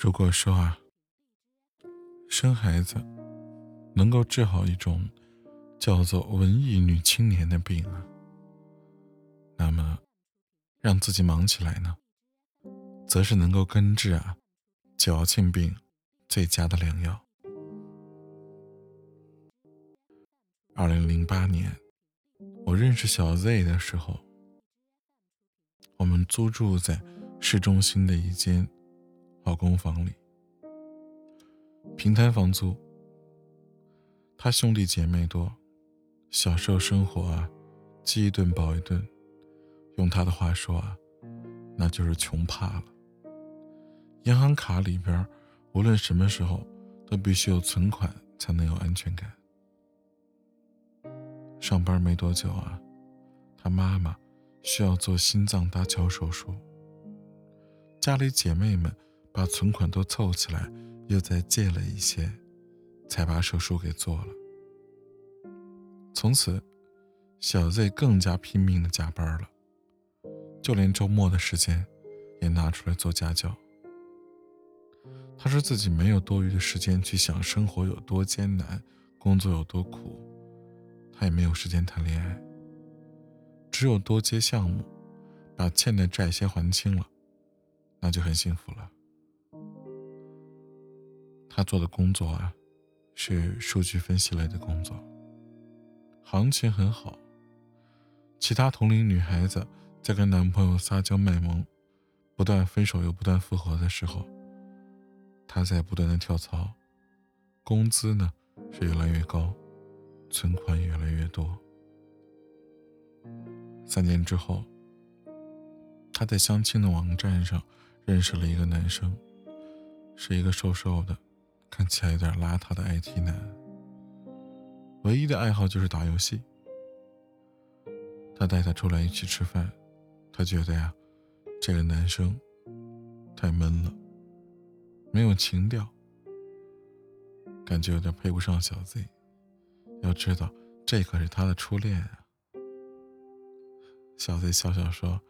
如果说啊，生孩子能够治好一种叫做文艺女青年的病啊，那么让自己忙起来呢，则是能够根治啊矫情病最佳的良药。二零零八年，我认识小 Z 的时候，我们租住在市中心的一间。老公房里，平摊房租。他兄弟姐妹多，小时候生活啊，饥一顿饱一顿。用他的话说啊，那就是穷怕了。银行卡里边，无论什么时候都必须有存款才能有安全感。上班没多久啊，他妈妈需要做心脏搭桥手术，家里姐妹们。把存款都凑起来，又再借了一些，才把手术给做了。从此，小 Z 更加拼命的加班了，就连周末的时间也拿出来做家教。他说自己没有多余的时间去想生活有多艰难，工作有多苦，他也没有时间谈恋爱，只有多接项目，把欠的债先还清了，那就很幸福了。他做的工作啊，是数据分析类的工作，行情很好。其他同龄女孩子在跟男朋友撒娇卖萌，不断分手又不断复合的时候，他在不断的跳槽，工资呢是越来越高，存款越来越多。三年之后，他在相亲的网站上认识了一个男生，是一个瘦瘦的。看起来有点邋遢的 IT 男，唯一的爱好就是打游戏。他带他出来一起吃饭，他觉得呀，这个男生太闷了，没有情调，感觉有点配不上小 Z。要知道，这可是他的初恋啊。小 Z 笑笑说：“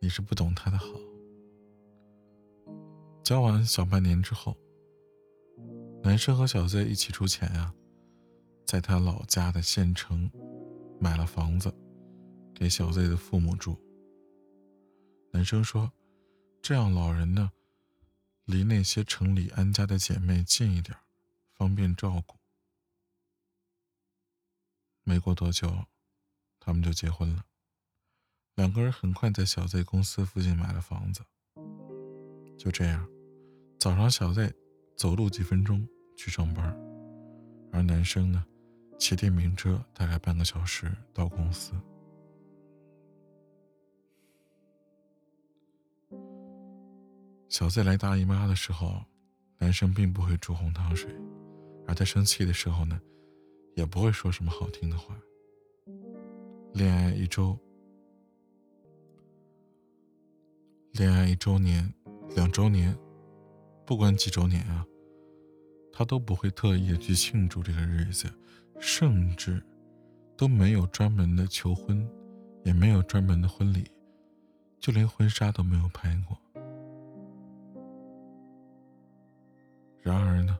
你是不懂他的好。”交往小半年之后。男生和小 Z 一起出钱呀，在他老家的县城买了房子，给小 Z 的父母住。男生说：“这样老人呢，离那些城里安家的姐妹近一点，方便照顾。”没过多久，他们就结婚了。两个人很快在小 Z 公司附近买了房子。就这样，早上小 Z。走路几分钟去上班，而男生呢，骑电瓶车大概半个小时到公司。小 Z 来大姨妈的时候，男生并不会煮红糖水，而他生气的时候呢，也不会说什么好听的话。恋爱一周，恋爱一周年，两周年。不管几周年啊，他都不会特意去庆祝这个日子，甚至都没有专门的求婚，也没有专门的婚礼，就连婚纱都没有拍过。然而呢，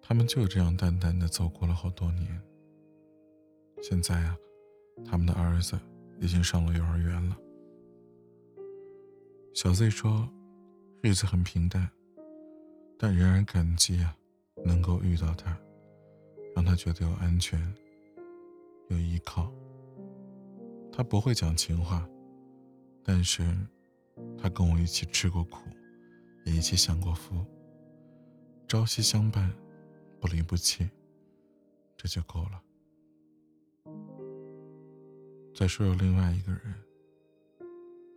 他们就这样淡淡的走过了好多年。现在啊，他们的儿子已经上了幼儿园了。小 Z 说，日子很平淡。但仍然感激啊，能够遇到他，让他觉得有安全、有依靠。他不会讲情话，但是，他跟我一起吃过苦，也一起享过福，朝夕相伴，不离不弃，这就够了。再说说另外一个人，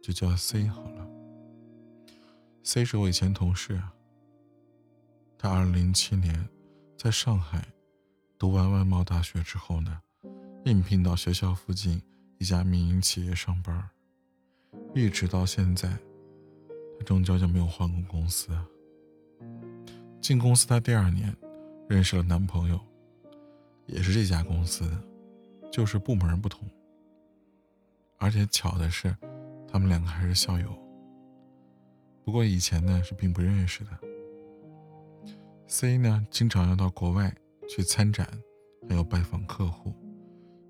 就叫 C 好了。C 是我以前同事啊。他二零零七年在上海读完外贸大学之后呢，应聘到学校附近一家民营企业上班，一直到现在，他终究就没有换过公司。进公司他第二年，认识了男朋友，也是这家公司的，就是部门不同。而且巧的是，他们两个还是校友。不过以前呢是并不认识的。C 呢，经常要到国外去参展，还有拜访客户，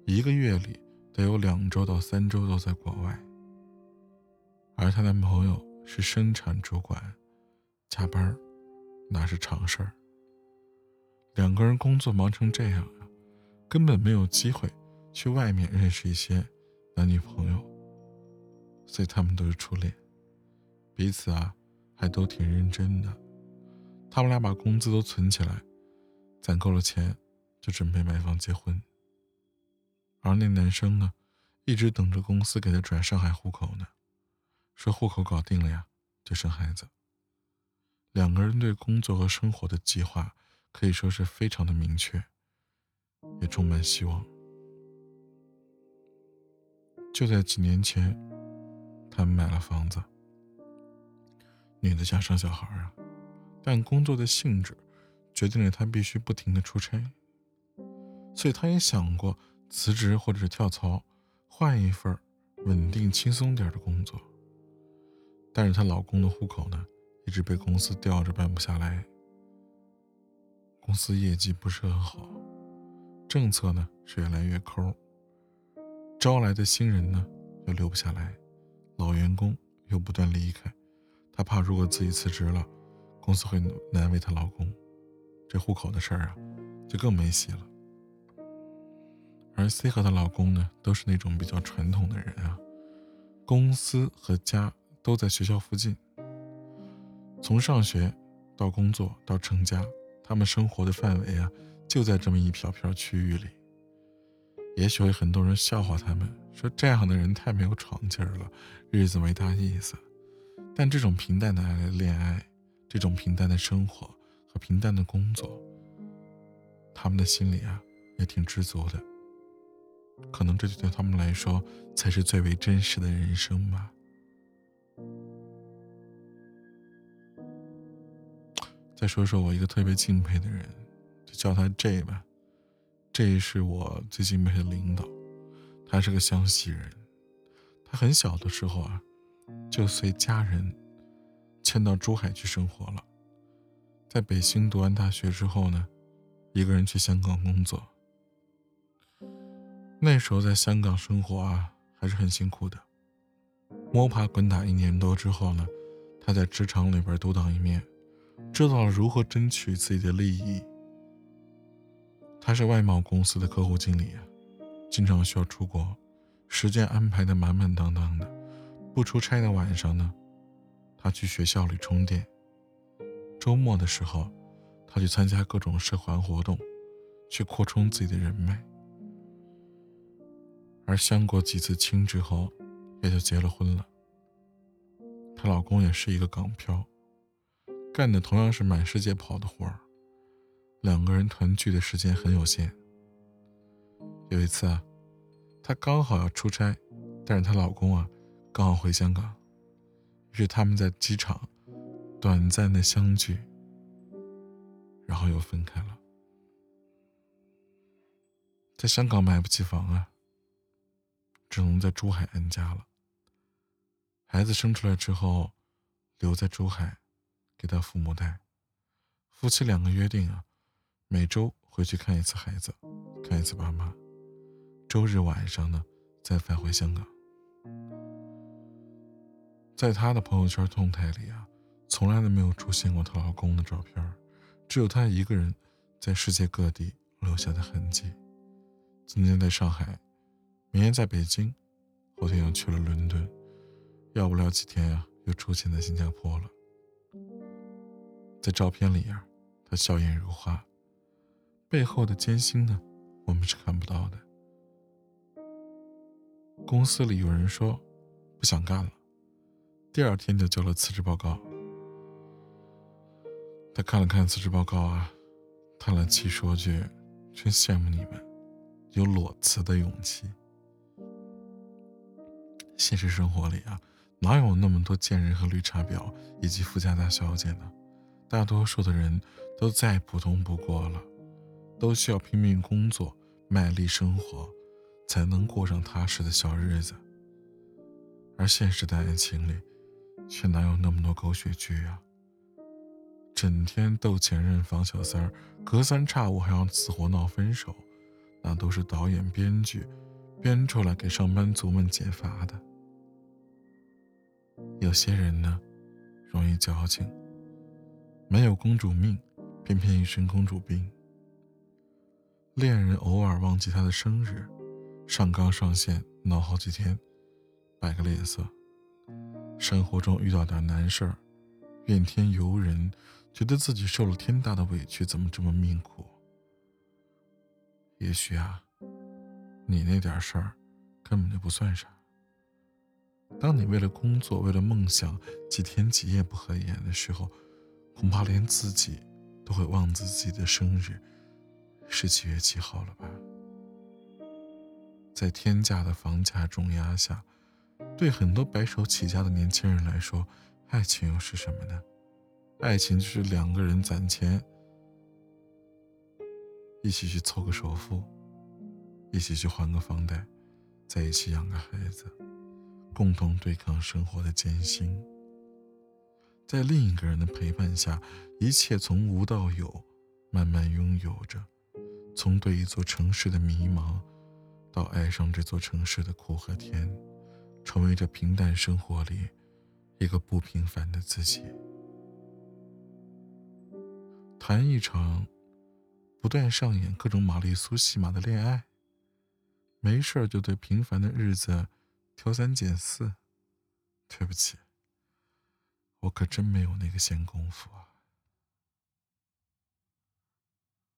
一个月里得有两周到三周都在国外。而她男朋友是生产主管，加班那是常事儿。两个人工作忙成这样啊，根本没有机会去外面认识一些男女朋友。所以他们都是初恋，彼此啊还都挺认真的。他们俩把工资都存起来，攒够了钱，就准备买房结婚。而那男生呢，一直等着公司给他转上海户口呢，说户口搞定了呀，就生孩子。两个人对工作和生活的计划。可以说是非常的明确，也充满希望。就在几年前，他们买了房子，女的想生小孩啊，但工作的性质决定了他必须不停的出差，所以他也想过辞职或者是跳槽，换一份稳定轻松点的工作。但是她老公的户口呢，一直被公司吊着办不下来。公司业绩不是很好，政策呢是越来越抠，招来的新人呢又留不下来，老员工又不断离开，她怕如果自己辞职了，公司会难为她老公，这户口的事儿啊就更没戏了。而 C 和她老公呢都是那种比较传统的人啊，公司和家都在学校附近，从上学到工作到成家。他们生活的范围啊，就在这么一小片区域里。也许会很多人笑话他们，说这样的人太没有闯劲儿了，日子没大意思。但这种平淡的恋爱，这种平淡的生活和平淡的工作，他们的心里啊，也挺知足的。可能这就对他们来说，才是最为真实的人生吧。再说说我一个特别敬佩的人，就叫他 J 吧。J 是我最敬佩的领导，他是个湘西人。他很小的时候啊，就随家人迁到珠海去生活了。在北京读完大学之后呢，一个人去香港工作。那时候在香港生活啊，还是很辛苦的。摸爬滚打一年多之后呢，他在职场里边独当一面。知道了如何争取自己的利益。他是外贸公司的客户经理，经常需要出国，时间安排的满满当当的。不出差的晚上呢，他去学校里充电。周末的时候，他去参加各种社团活动，去扩充自己的人脉。而相过几次亲之后，也就结了婚了。她老公也是一个港漂。干的同样是满世界跑的活儿，两个人团聚的时间很有限。有一次啊，她刚好要出差，但是她老公啊刚好回香港，是他们在机场短暂的相聚，然后又分开了。在香港买不起房啊，只能在珠海安家了。孩子生出来之后，留在珠海。给他父母带，夫妻两个约定啊，每周回去看一次孩子，看一次爸妈，周日晚上呢再返回香港。在她的朋友圈动态里啊，从来都没有出现过她老公的照片，只有她一个人在世界各地留下的痕迹。今天在上海，明天在北京，后天又去了伦敦，要不了几天呀，又出现在新加坡了。在照片里啊，他笑颜如花，背后的艰辛呢，我们是看不到的。公司里有人说不想干了，第二天就交了辞职报告。他看了看辞职报告啊，叹了气说句：“真羡慕你们，有裸辞的勇气。”现实生活里啊，哪有那么多贱人和绿茶婊以及富家大小姐呢？大多数的人都再普通不过了，都需要拼命工作、卖力生活，才能过上踏实的小日子。而现实的爱情里，却哪有那么多狗血剧啊？整天逗前任防小三儿，隔三差五还要死活闹分手，那都是导演编剧编出来给上班族们解乏的。有些人呢，容易矫情，没有公主命，偏偏一身公主病。恋人偶尔忘记他的生日，上纲上线闹好几天，摆个脸色。生活中遇到点难事儿，怨天尤人，觉得自己受了天大的委屈，怎么这么命苦？也许啊，你那点事儿根本就不算啥。当你为了工作、为了梦想几天几夜不合眼的时候，恐怕连自己都会忘记自己的生日。是几月几号了吧？在天价的房价重压下，对很多白手起家的年轻人来说，爱情又是什么呢？爱情就是两个人攒钱，一起去凑个首付，一起去还个房贷，在一起养个孩子，共同对抗生活的艰辛。在另一个人的陪伴下，一切从无到有，慢慢拥有着。从对一座城市的迷茫，到爱上这座城市的苦和甜，成为这平淡生活里一个不平凡的自己。谈一场不断上演各种玛丽苏戏码的恋爱，没事就对平凡的日子挑三拣四。对不起，我可真没有那个闲工夫啊。